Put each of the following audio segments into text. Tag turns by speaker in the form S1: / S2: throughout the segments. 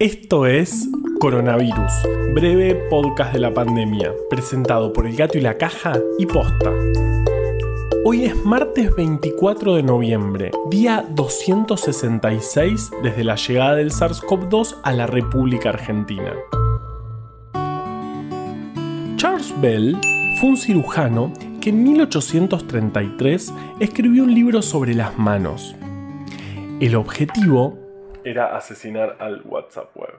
S1: Esto es Coronavirus, breve podcast de la pandemia, presentado por El Gato y la Caja y Posta. Hoy es martes 24 de noviembre, día 266 desde la llegada del SARS-CoV-2 a la República Argentina. Charles Bell fue un cirujano que en 1833 escribió un libro sobre las manos. El objetivo era asesinar al WhatsApp web.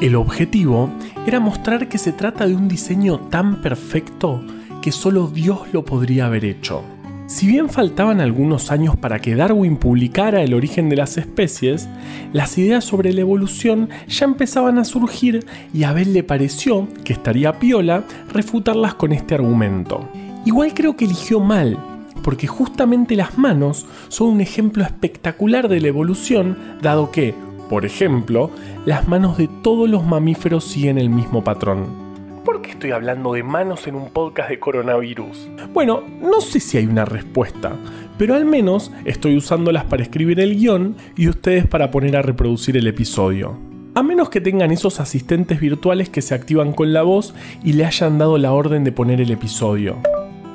S1: El objetivo era mostrar que se trata de un diseño tan perfecto que solo Dios lo podría haber hecho. Si bien faltaban algunos años para que Darwin publicara el origen de las especies, las ideas sobre la evolución ya empezaban a surgir y a Abel le pareció que estaría piola refutarlas con este argumento. Igual creo que eligió mal, porque justamente las manos son un ejemplo espectacular de la evolución, dado que, por ejemplo, las manos de todos los mamíferos siguen el mismo patrón. ¿Por qué estoy hablando de manos en un podcast de coronavirus? Bueno, no sé si hay una respuesta, pero al menos estoy usándolas para escribir el guion y ustedes para poner a reproducir el episodio. A menos que tengan esos asistentes virtuales que se activan con la voz y le hayan dado la orden de poner el episodio.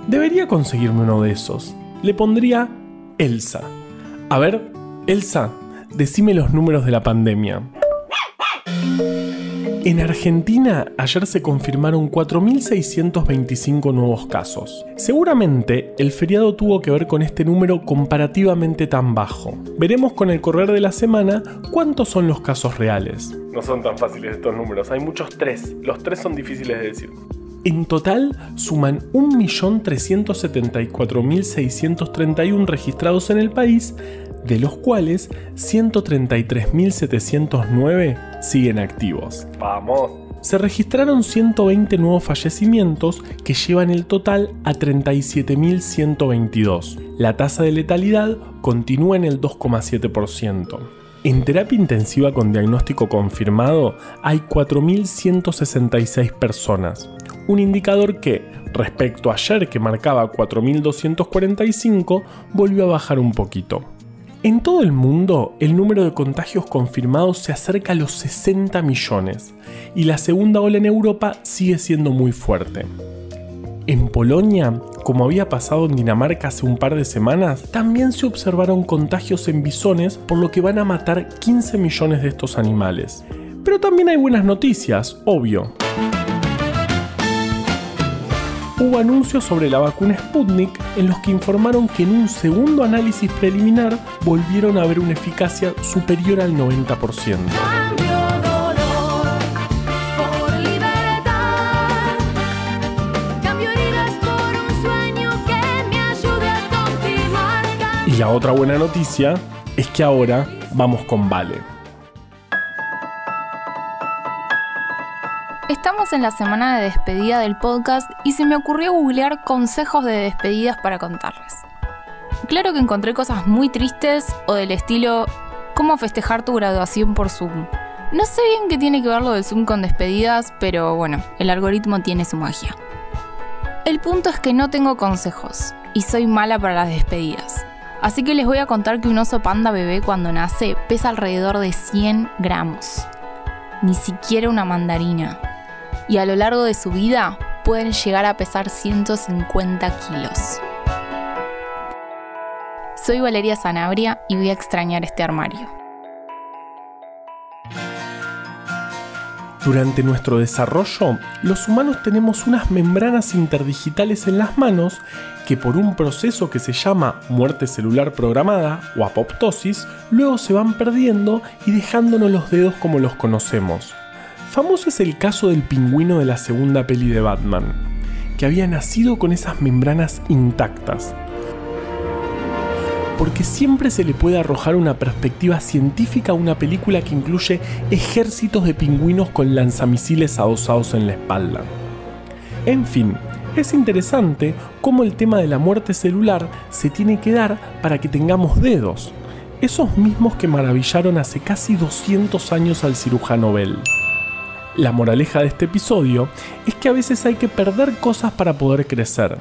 S1: Debería conseguirme uno de esos. Le pondría Elsa. A ver, Elsa, decime los números de la pandemia. En Argentina ayer se confirmaron 4.625 nuevos casos. Seguramente el feriado tuvo que ver con este número comparativamente tan bajo. Veremos con el correr de la semana cuántos son los casos reales. No son tan fáciles estos números, hay muchos tres. Los tres son difíciles de decir. En total suman 1.374.631 registrados en el país, de los cuales 133.709 siguen activos. ¡Vamos! Se registraron 120 nuevos fallecimientos que llevan el total a 37.122. La tasa de letalidad continúa en el 2,7%. En terapia intensiva con diagnóstico confirmado hay 4.166 personas, un indicador que, respecto a ayer que marcaba 4.245, volvió a bajar un poquito. En todo el mundo, el número de contagios confirmados se acerca a los 60 millones y la segunda ola en Europa sigue siendo muy fuerte. En Polonia, como había pasado en Dinamarca hace un par de semanas, también se observaron contagios en bisones, por lo que van a matar 15 millones de estos animales. Pero también hay buenas noticias, obvio hubo anuncios sobre la vacuna Sputnik en los que informaron que en un segundo análisis preliminar volvieron a ver una eficacia superior al 90%. Y la otra buena noticia es que ahora vamos con Vale.
S2: Estamos en la semana de despedida del podcast y se me ocurrió googlear consejos de despedidas para contarles. Claro que encontré cosas muy tristes o del estilo cómo festejar tu graduación por Zoom. No sé bien qué tiene que ver lo del Zoom con despedidas, pero bueno, el algoritmo tiene su magia. El punto es que no tengo consejos y soy mala para las despedidas. Así que les voy a contar que un oso panda bebé cuando nace pesa alrededor de 100 gramos. Ni siquiera una mandarina y a lo largo de su vida pueden llegar a pesar 150 kilos. Soy Valeria Sanabria y voy a extrañar este armario.
S1: Durante nuestro desarrollo, los humanos tenemos unas membranas interdigitales en las manos que por un proceso que se llama muerte celular programada o apoptosis, luego se van perdiendo y dejándonos los dedos como los conocemos. Famoso es el caso del pingüino de la segunda peli de Batman, que había nacido con esas membranas intactas. Porque siempre se le puede arrojar una perspectiva científica a una película que incluye ejércitos de pingüinos con lanzamisiles adosados en la espalda. En fin, es interesante cómo el tema de la muerte celular se tiene que dar para que tengamos dedos, esos mismos que maravillaron hace casi 200 años al cirujano Bell. La moraleja de este episodio es que a veces hay que perder cosas para poder crecer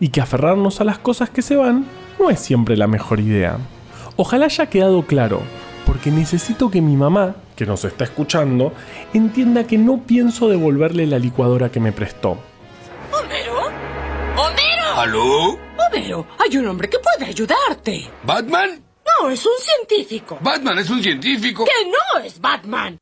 S1: y que aferrarnos a las cosas que se van no es siempre la mejor idea. Ojalá haya quedado claro, porque necesito que mi mamá, que nos está escuchando, entienda que no pienso devolverle la licuadora que me prestó.
S3: ¿Homero? ¡Homero!
S4: ¿Aló?
S3: Homero, hay un hombre que puede ayudarte.
S4: ¿Batman?
S3: No, es un científico.
S4: Batman es un científico.
S3: ¡Que no es Batman!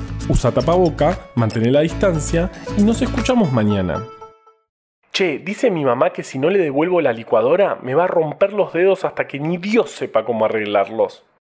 S1: Usa tapaboca, mantén la distancia y nos escuchamos mañana. Che, dice mi mamá que si no le devuelvo la licuadora me va a romper los dedos hasta que ni Dios sepa cómo arreglarlos.